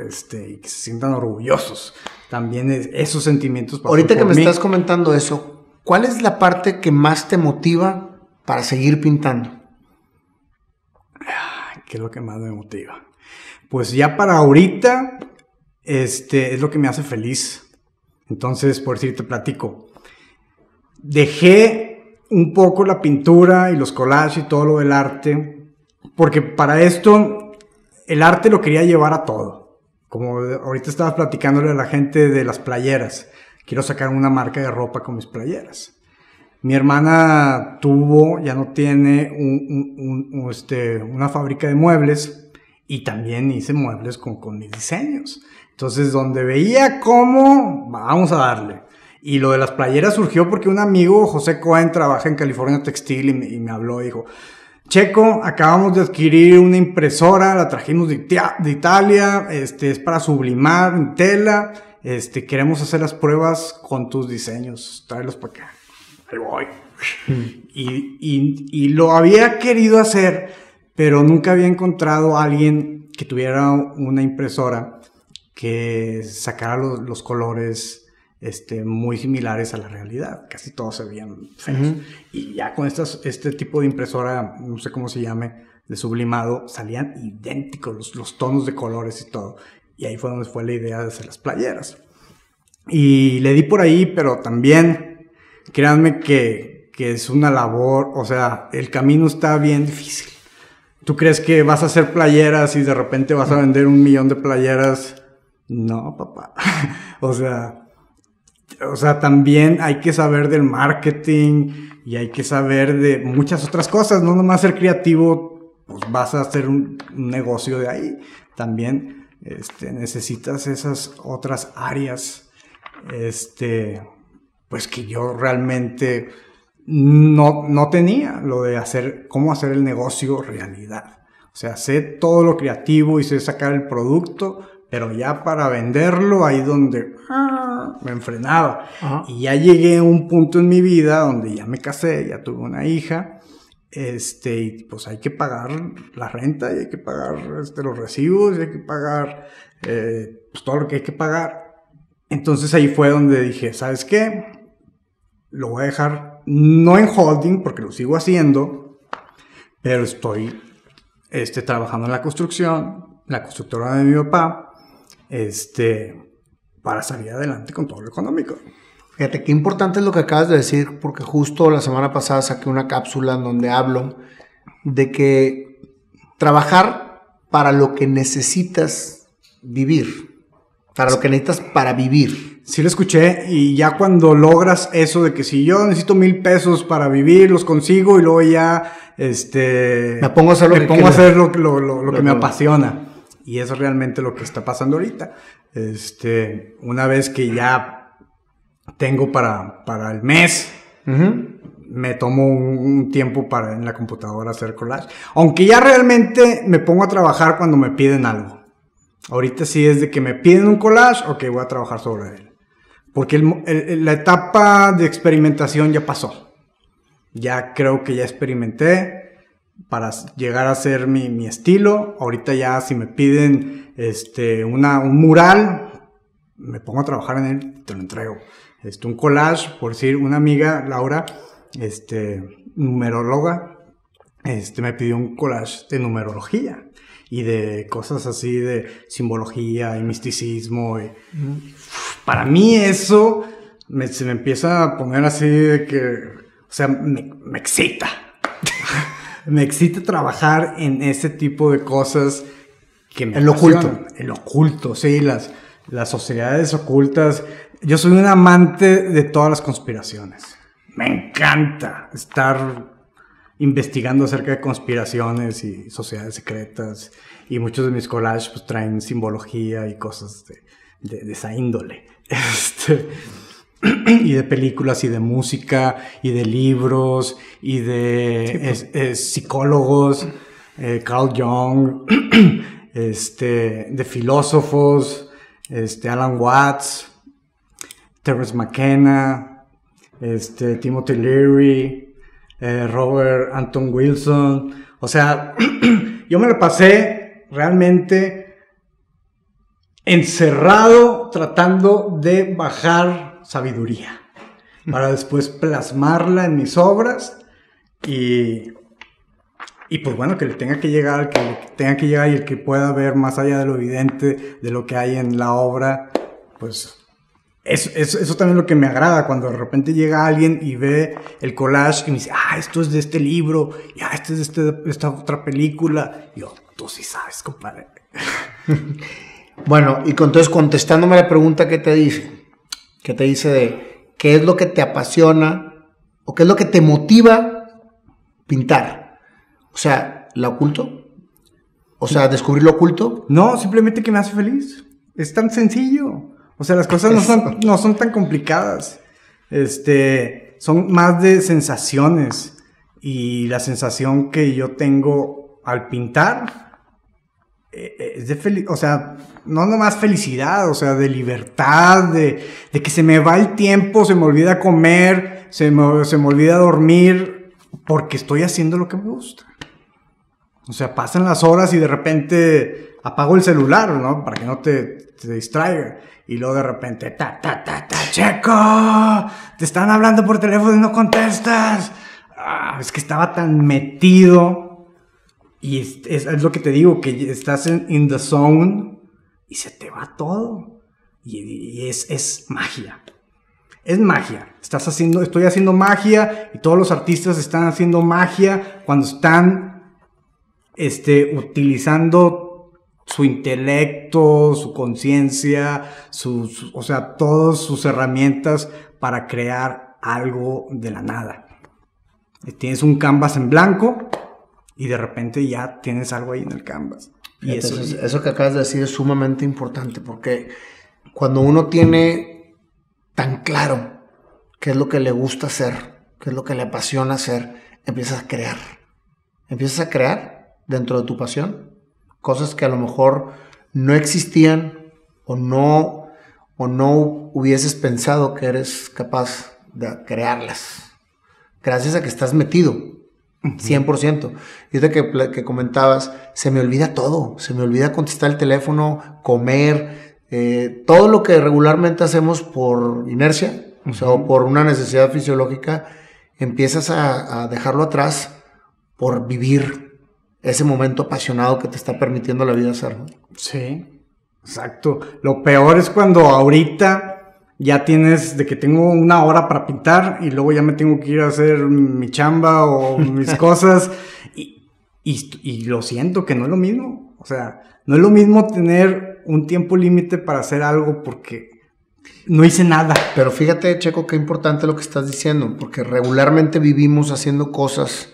este, y que se sientan orgullosos. También esos sentimientos. Ahorita que me estás comentando eso, ¿cuál es la parte que más te motiva para seguir pintando? ¿Qué es lo que más me motiva? Pues ya para ahorita, este, es lo que me hace feliz. Entonces, por decir, te platico. Dejé un poco la pintura y los collages y todo lo del arte, porque para esto el arte lo quería llevar a todo. Como ahorita estaba platicándole a la gente de las playeras. Quiero sacar una marca de ropa con mis playeras. Mi hermana tuvo, ya no tiene, este, una fábrica de muebles y también hice muebles con, con mis diseños. Entonces, donde veía cómo, vamos a darle. Y lo de las playeras surgió porque un amigo, José Cohen, trabaja en California Textil y me, y me habló y dijo, Checo, acabamos de adquirir una impresora, la trajimos de, Italia, este, es para sublimar en tela, este, queremos hacer las pruebas con tus diseños, tráelos para acá. Ahí voy. Y, y, y, lo había querido hacer, pero nunca había encontrado a alguien que tuviera una impresora que sacara los, los colores este, muy similares a la realidad. Casi todos se veían feos. Y ya con estas, este tipo de impresora, no sé cómo se llame, de sublimado, salían idénticos los, los tonos de colores y todo. Y ahí fue donde fue la idea de hacer las playeras. Y le di por ahí, pero también, créanme que, que es una labor, o sea, el camino está bien difícil. ¿Tú crees que vas a hacer playeras y de repente vas a vender un millón de playeras? No, papá. *laughs* o sea, o sea, también hay que saber del marketing y hay que saber de muchas otras cosas, no nomás ser creativo, pues vas a hacer un, negocio de ahí. También este, necesitas esas otras áreas, este, pues que yo realmente no, no tenía, lo de hacer, cómo hacer el negocio realidad. O sea, sé todo lo creativo y sé sacar el producto, pero ya para venderlo, ahí donde ah, me enfrenaba. Y ya llegué a un punto en mi vida donde ya me casé, ya tuve una hija, este, y pues hay que pagar la renta, y hay que pagar este, los recibos, y hay que pagar eh, pues todo lo que hay que pagar. Entonces ahí fue donde dije, ¿sabes qué? Lo voy a dejar no en holding, porque lo sigo haciendo, pero estoy este, trabajando en la construcción, la constructora de mi papá, este, para salir adelante con todo lo económico. Fíjate, qué importante es lo que acabas de decir, porque justo la semana pasada saqué una cápsula en donde hablo de que trabajar para lo que necesitas vivir, para lo que necesitas para vivir. Sí lo escuché y ya cuando logras eso de que si yo necesito mil pesos para vivir, los consigo y luego ya, este... Me pongo a hacer lo, que, pongo a hacer lo, lo que me apasiona. Y eso es realmente lo que está pasando ahorita. Este, una vez que ya tengo para, para el mes, me tomo un, tiempo para en la computadora hacer collage. Aunque ya realmente me pongo a trabajar cuando me piden algo. Ahorita sí es de que me piden un collage, ok, voy a trabajar sobre él. Porque la etapa de experimentación ya pasó. Ya creo que ya experimenté para llegar a ser mi, estilo. Ahorita ya si me piden este, una, un mural, me pongo a trabajar en él, te lo entrego. Este, un collage, por decir, una amiga, Laura, este, numeróloga, este, me pidió un collage de numerología y de cosas así de simbología y misticismo. Y, Para mí eso me, se me empieza a poner así de que, o sea, me, me excita. *laughs* me excita trabajar en ese tipo de cosas que me En lo oculto. El oculto, sí, las, las sociedades ocultas. Yo soy un amante de todas las conspiraciones. Me encanta estar investigando acerca de conspiraciones y sociedades secretas. Y muchos de mis collages pues, traen simbología y cosas de, de- de esa índole. *laughs* Este, y de películas y de música y de libros y de es- es psicólogos, eh, Carl Jung, *clears throat* este, de filósofos, este, Alan Watts, Terence McKenna, este, Timothy Leary, eh, Robert Anton Wilson. O sea, *clears throat* yo me lo pasé realmente encerrado tratando de bajar sabiduría para después plasmarla en mis obras y, y pues bueno, que le tenga que llegar, que tenga que llegar y el que pueda ver más allá de lo evidente de lo que hay en la obra, pues eso, eso, eso también es lo que me agrada, cuando de repente llega alguien y ve el collage y me dice, ah, esto es de este libro, y ah, este es de este- esta otra película. Y yo, tú sí sabes, compadre. *laughs* Bueno, y entonces contestándome la pregunta que te dice, que te dice de qué es lo que te apasiona o qué es lo que te motiva pintar. O sea, ¿lo oculto? O sea, descubrir lo oculto. No, simplemente que me hace feliz. Es tan sencillo. O sea, las cosas no son, no son tan complicadas. Este, son más de sensaciones. Y la sensación que yo tengo al pintar eh, eh, es de felicidad. O sea, no nomás felicidad, o sea, de libertad, de, de que se me va el tiempo, se me olvida comer, se me, se me olvida dormir, porque estoy haciendo lo que me gusta. O sea, pasan las horas y de repente apago el celular, ¿no? Para que no te, te distraiga. Y luego de repente, ta, ta, ta, ta, checo, te están hablando por teléfono y no contestas. Ah, es que estaba tan metido. Y es, lo que te digo, que estás en in the zone y se te va todo. Y, y es, es magia. Es magia. Estás haciendo, estoy haciendo magia y todos los artistas están haciendo magia cuando están este, utilizando su intelecto, su conciencia, o sea, todas sus herramientas para crear algo de la nada. Tienes un canvas en blanco y de repente ya tienes algo ahí en el canvas. Y eso, eso que acabas de decir es sumamente importante porque cuando uno tiene tan claro qué es lo que le gusta hacer, qué es lo que le apasiona hacer, empiezas a crear. Empiezas a crear dentro de tu pasión cosas que a lo mejor no existían o no o no hubieses pensado que eres capaz de crearlas. Gracias a que estás metido 100%. Y ahorita que, que comentabas, se me olvida todo. Se me olvida contestar el teléfono, comer, eh, todo lo que regularmente hacemos por inercia, o sea, o por una necesidad fisiológica, empiezas a, a dejarlo atrás por vivir ese momento apasionado que te está permitiendo la vida hacer. ¿no? Sí, exacto. Lo peor es cuando ahorita ya tienes de que tengo una hora para pintar y luego ya me tengo que ir a hacer mi chamba o mis *laughs* cosas y, y, y lo siento que no es lo mismo. O sea, no es lo mismo tener un tiempo límite para hacer algo porque no hice nada. Pero fíjate, Checo, qué importante lo que estás diciendo, porque regularmente vivimos haciendo cosas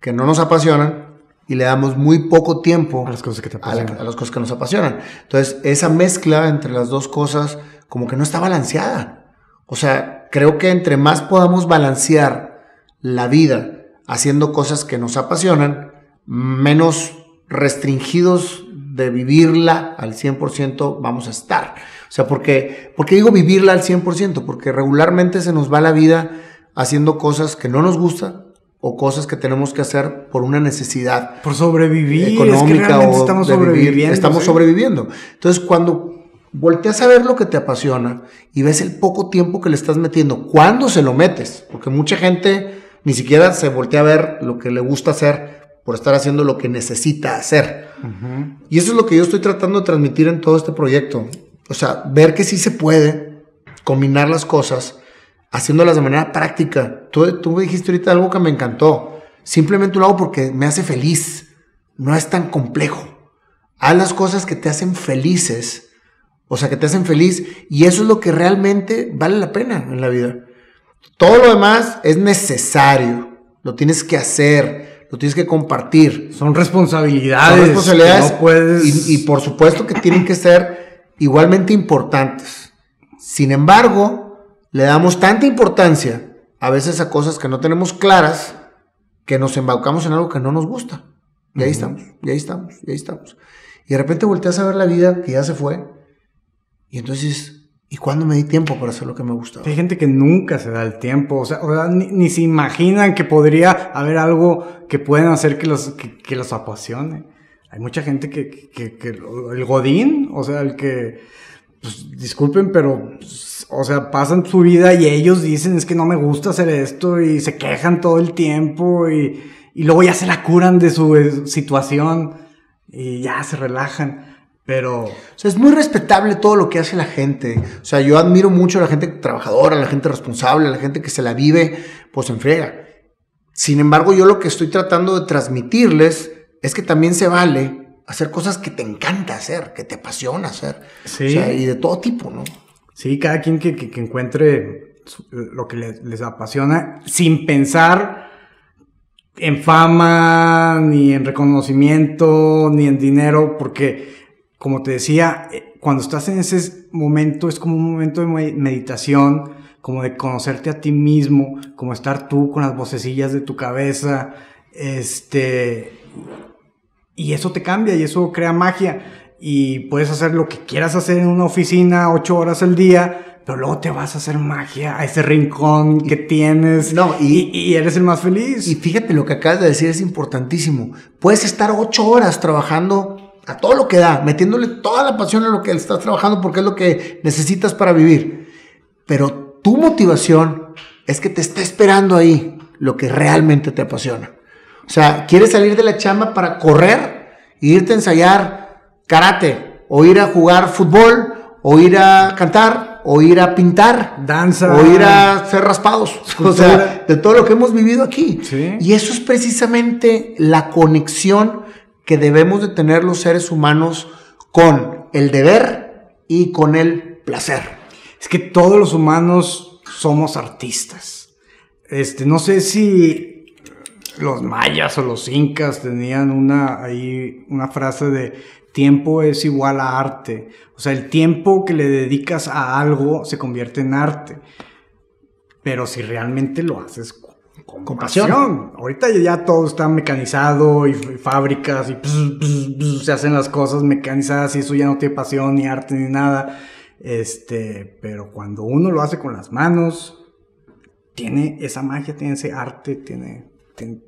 que no nos apasionan y le damos muy poco tiempo A las cosas que te a, la- apasionan. a las cosas que nos apasionan. Entonces, esa mezcla entre las dos cosas como que no está balanceada. O sea, creo que entre más podamos balancear la vida haciendo cosas que nos apasionan, menos restringidos de vivirla al 100% vamos a estar. O sea, porque, porque digo vivirla al 100%? Porque regularmente se nos va la vida haciendo cosas que no nos gustan o cosas que tenemos que hacer por una necesidad Por sobrevivir. económica es que realmente o estamos de vivir, sobreviviendo. estamos ¿sí? sobreviviendo. Entonces, cuando, volteas a ver lo que te apasiona y ves el poco tiempo que le estás metiendo. ¿Cuándo se lo metes? Porque mucha gente ni siquiera se voltea a ver lo que le gusta hacer por estar haciendo lo que necesita hacer. Y eso es lo que yo estoy tratando de transmitir en todo este proyecto. O sea, ver que sí se puede combinar las cosas haciéndolas de manera práctica. Tú, tú me dijiste ahorita algo que me encantó. Simplemente lo hago porque me hace feliz. No es tan complejo. Haz las cosas que te hacen felices o sea, que te hacen feliz. Y eso es lo que realmente vale la pena en la vida. Todo lo demás es necesario. Lo tienes que hacer. Lo tienes que compartir. Son responsabilidades. Son responsabilidades. puedes... y, por supuesto que tienen que ser igualmente importantes. Sin embargo, le damos tanta importancia a veces a cosas que no tenemos claras que nos embaucamos en algo que no nos gusta. Y ahí estamos, y ahí estamos, y ahí estamos. Y de repente volteas a ver la vida que ya se fue y entonces, ¿y cuándo me di tiempo para hacer lo que me gustaba? Hay gente que nunca se da el tiempo, o sea, ni, se imaginan que podría haber algo que puedan hacer que los, que, los apasione. Hay mucha gente que, que, que, el godín, o sea, el que, pues, disculpen, pero, pues, o sea, pasan su vida y ellos dicen, es que no me gusta hacer esto y se quejan todo el tiempo y, y luego ya se la curan de su situación y ya se relajan. Pero. Es muy respetable todo lo que hace la gente. O sea, yo admiro mucho a la gente trabajadora, a la gente responsable, a la gente que se la vive, pues en friega. Sin embargo, yo lo que estoy tratando de transmitirles es que también se vale hacer cosas que te encanta hacer, que te apasiona hacer. Sí. O sea, y de todo tipo, ¿no? Sí, cada quien que, que, encuentre lo que les, les apasiona sin pensar en fama, ni en reconocimiento, ni en dinero, porque como te decía, eh, cuando estás en ese momento es como un momento de meditación, como de conocerte a ti mismo, como estar tú con las vocecillas de tu cabeza, este, y eso te cambia y eso crea magia y puedes hacer lo que quieras hacer en una oficina ocho horas al día, pero luego te vas a hacer magia a ese rincón que tienes no, y, y, eres el más feliz. Y fíjate, lo que acabas de decir es importantísimo. Puedes estar ocho horas trabajando a todo lo que da, metiéndole toda la pasión a lo que estás trabajando porque es lo que necesitas para vivir. Pero tu motivación es que te está esperando ahí lo que realmente te apasiona. O sea, quieres salir de la chamba para correr e irte a ensayar karate, o ir a jugar fútbol, o ir a cantar, o ir a pintar, danza, o ir a hacer raspados. O sea, de todo lo que hemos vivido aquí. Y eso es precisamente la conexión que debemos de tener los seres humanos con el deber y con el placer. Es que todos los humanos somos artistas. Este, no sé si los mayas o los incas tenían una, ahí, una frase de tiempo es igual a arte. O sea, el tiempo que le dedicas a algo se convierte en arte. Pero si realmente lo haces con, pasión. Ahorita ya todo está mecanizado y, fábricas y se hacen las cosas mecanizadas y eso ya no tiene pasión ni arte ni nada. Este, pero cuando uno lo hace con las manos, tiene esa magia, tiene ese arte, tiene, tiene,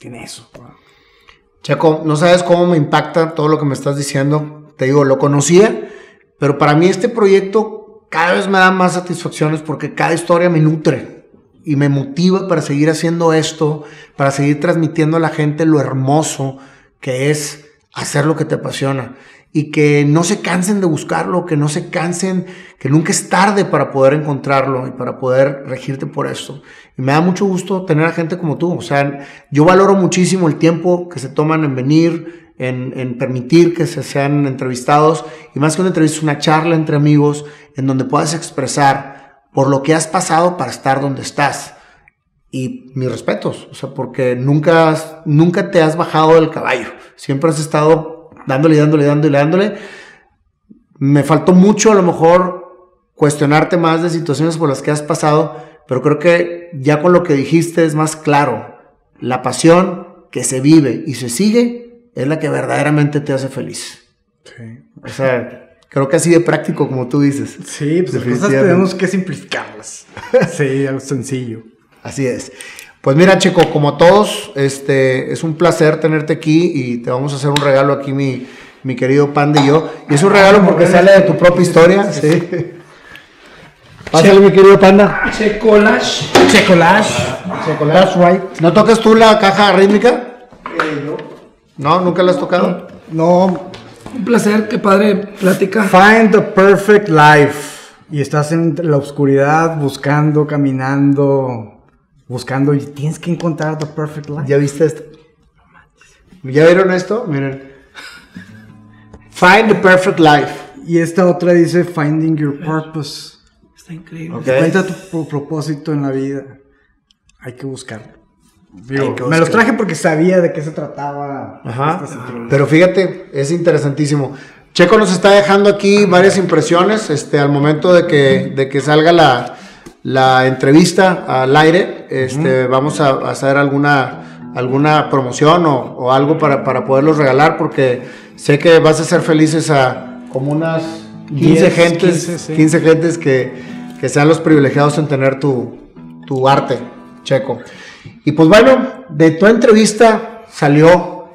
eso. Checo, no sabes cómo me impacta todo lo que me estás diciendo. Te digo, lo conocía, pero para mí este proyecto cada vez me da más satisfacciones porque cada historia me nutre y me motiva para seguir haciendo esto, para seguir transmitiendo a la gente lo hermoso que es hacer lo que te apasiona y que no se cansen de buscarlo, que no se cansen, que nunca es tarde para poder encontrarlo y para poder regirte por esto. Y me da mucho gusto tener a gente como tú. O sea, yo valoro muchísimo el tiempo que se toman en venir, en, permitir que se sean entrevistados y más que una entrevista, una charla entre amigos en donde puedas expresar por lo que has pasado para estar donde estás. Y mis respetos, o sea, porque nunca, nunca te has bajado del caballo. Siempre has estado dándole, dándole, dándole, dándole. Me faltó mucho a lo mejor cuestionarte más de situaciones por las que has pasado, pero creo que ya con lo que dijiste es más claro. La pasión que se vive y se sigue es la que verdaderamente te hace feliz. Sí. O sea, Creo que así de práctico, como tú dices. Sí, pues las cosas tenemos que simplificarlas. *laughs* sí, algo sencillo. Así es. Pues mira, Checo, como todos, este, es un placer tenerte aquí y te vamos a hacer un regalo aquí, mi mi querido Panda y yo. Y es un regalo porque sale de tu propia historia. Sí. *laughs* Pásale, mi querido Panda. Checolash. Checolash. That's right. ¿No tocas tú la caja rítmica? no. ¿Nunca la has tocado? No, Un placer, qué padre plática. Find the perfect life. Y estás en la oscuridad buscando, caminando, buscando y tienes que encontrar the perfect life. ¿Ya viste esto? ¿Ya vieron esto? Miren. Find the perfect life. Y esta otra dice finding your purpose. Está increíble. Ok. Encuentra tu pro- propósito en la vida. Hay que buscarlo. Digo, Hay que me los traje porque sabía de qué se trataba. Ajá. Pero fíjate, es interesantísimo. Checo nos está dejando aquí varias impresiones este, al momento de que, de que salga la, la entrevista al aire. Este, Vamos a, a hacer alguna, alguna promoción o, o algo para, para poderlos regalar porque sé que vas a ser felices a como unas 15 10, gentes, 15, sí. 15 gentes que, que sean los privilegiados en tener tu, tu arte, Checo. Y pues bueno, de tu entrevista salió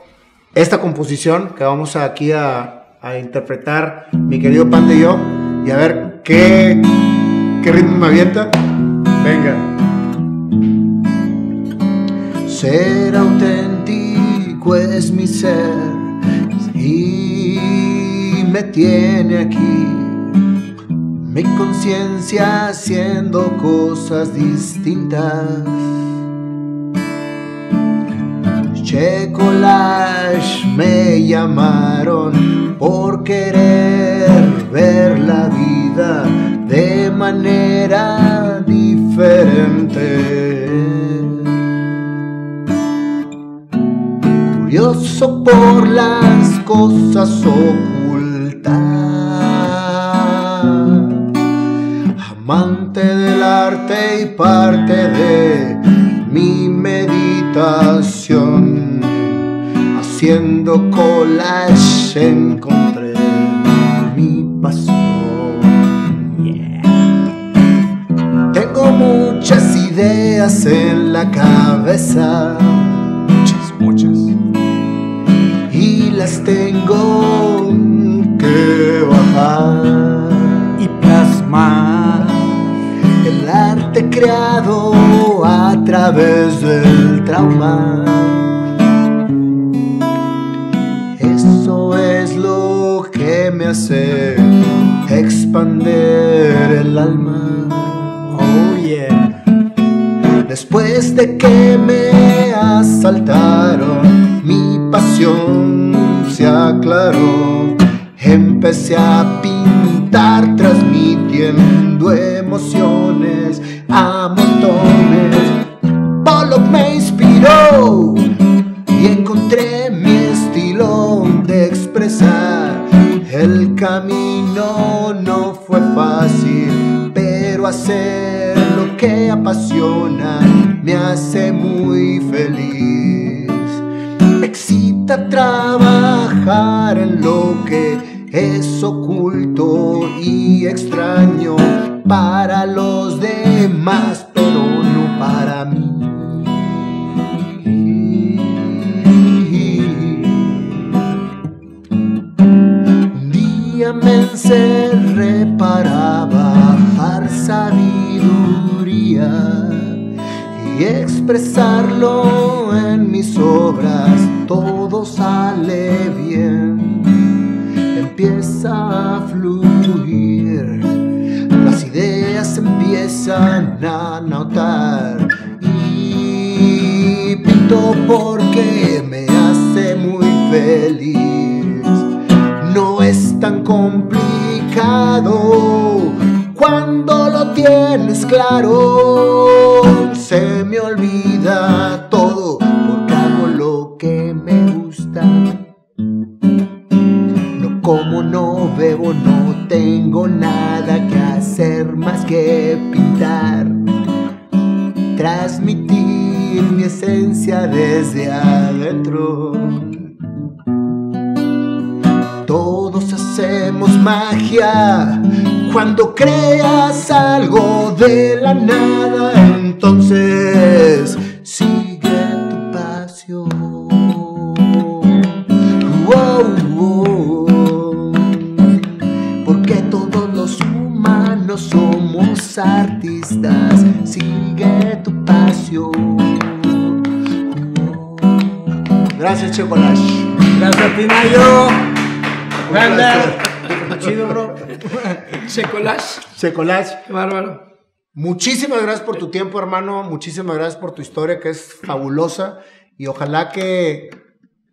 esta composición que vamos aquí a, a interpretar mi querido Panda y yo. Y a ver qué, qué ritmo me avienta. Venga. Ser auténtico es mi ser y me tiene aquí. Mi conciencia haciendo cosas distintas. Checolash me llamaron por querer ver la vida de manera diferente. Curioso por las cosas ocultas amante del arte y parte de mi meditación. Haciendo collage encontré mi pasión. Tengo muchas ideas en la cabeza, muchas, muchas, y las tengo que bajar Y plasmar. El arte creado a través del trauma. Eso es lo que me hace expander el alma. Oh yeah. Después de que me asaltaron, mi pasión se aclaró. Empecé a pintar transmitiendo emociones a montones. Me inspiró y encontré mi estilo de expresar. El camino no fue fácil, pero hacer lo que apasiona me hace muy feliz. Me excita trabajar en lo que es oculto y extraño para los demás, pero no para mí. Un día me encerré para bajar sabiduría y expresarlo en mis obras. Todo sale bien, empieza a fluir. A notar y pinto porque me hace muy feliz. No es tan complicado cuando lo tienes claro. Se me olvida todo porque hago lo que me gusta. No como, no bebo, no tengo nada que hacer más que. Transmitir mi esencia desde adentro. Todos hacemos magia cuando creas algo de la nada. Entonces Chocolash. Gracias a ti, Nayo. Grande. Chido, bro. Checolash. Chocolash. Qué bárbaro. Muchísimas gracias por tu tiempo, hermano. Muchísimas gracias por tu historia, que es fabulosa. Y ojalá que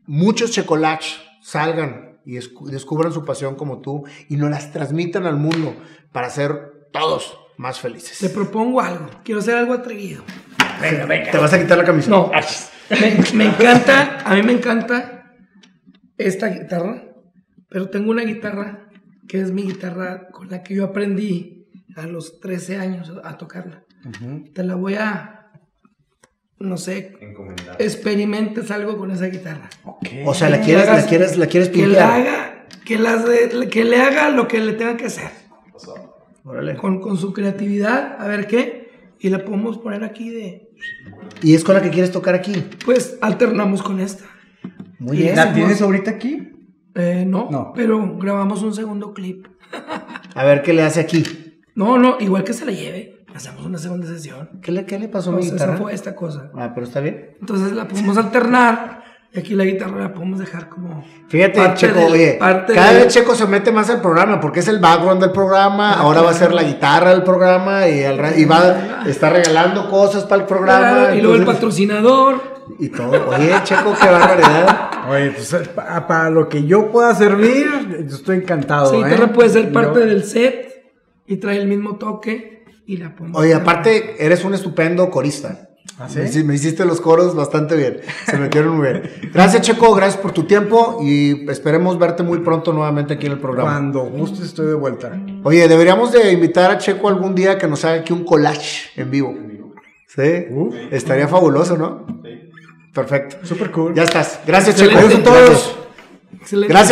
muchos Checolach salgan y escu- descubran su pasión como tú y nos las transmitan al mundo para ser todos más Te felices. propongo algo. Quiero hacer algo atrevido. ¿Te vas a quitar la camisa? No. Me, me encanta, a mí me encanta esta guitarra, pero tengo una guitarra que es mi guitarra con la que yo aprendí a los 13 años a tocarla. Te la voy a, no sé, experimentes algo con esa guitarra. O sea, la quieres, la quieres, la quieres Que le pintar. haga, que, las de- que le haga lo que le tenga que hacer. Órale. Con, con su creatividad, a ver qué. Y la podemos poner aquí de. ¿Y es con la que quieres tocar aquí? Pues alternamos con esta. Muy bien. ¿La tienes ahorita aquí? Eh, no, No. pero grabamos un segundo clip. A ver qué le hace aquí. No, no, igual que se la lleve. Hacemos una segunda sesión. ¿Qué le, qué le pasó a mi Entonces, esa guitarra? fue esta cosa. Ah, pero está bien. Entonces la podemos alternar. Y aquí la guitarra la podemos dejar como. Fíjate, parte Checo, del- oye, parte cada vez Checo se mete más al programa porque es el background del programa, ahora va a ser la guitarra del programa y, al ra- y va está regalando cosas para el programa. Claro, y luego el patrocinador. Y todo. Oye, Checo, qué barbaridad. *laughs* Oye, pues eh, pa- para lo que yo pueda servir, yo estoy encantado. Guitarra ¿eh? puede ser parte Yo- del set y trae el mismo toque y la podemos. Oye, aparte, eres un estupendo corista. ¿Ah, sí? Me hici- Me hiciste los coros bastante bien. Se metieron muy bien. Gracias, Checo. Gracias por tu tiempo y esperemos verte muy pronto nuevamente aquí en el programa. Cuando guste estoy de vuelta. Oye, deberíamos de invitar a Checo algún día que nos haga aquí un collage en vivo. Sí, estaría fabuloso, ¿no? Perfecto. Súper cool. Ya estás. Gracias, Checo. Adiós a todos. Excelente. Gracias.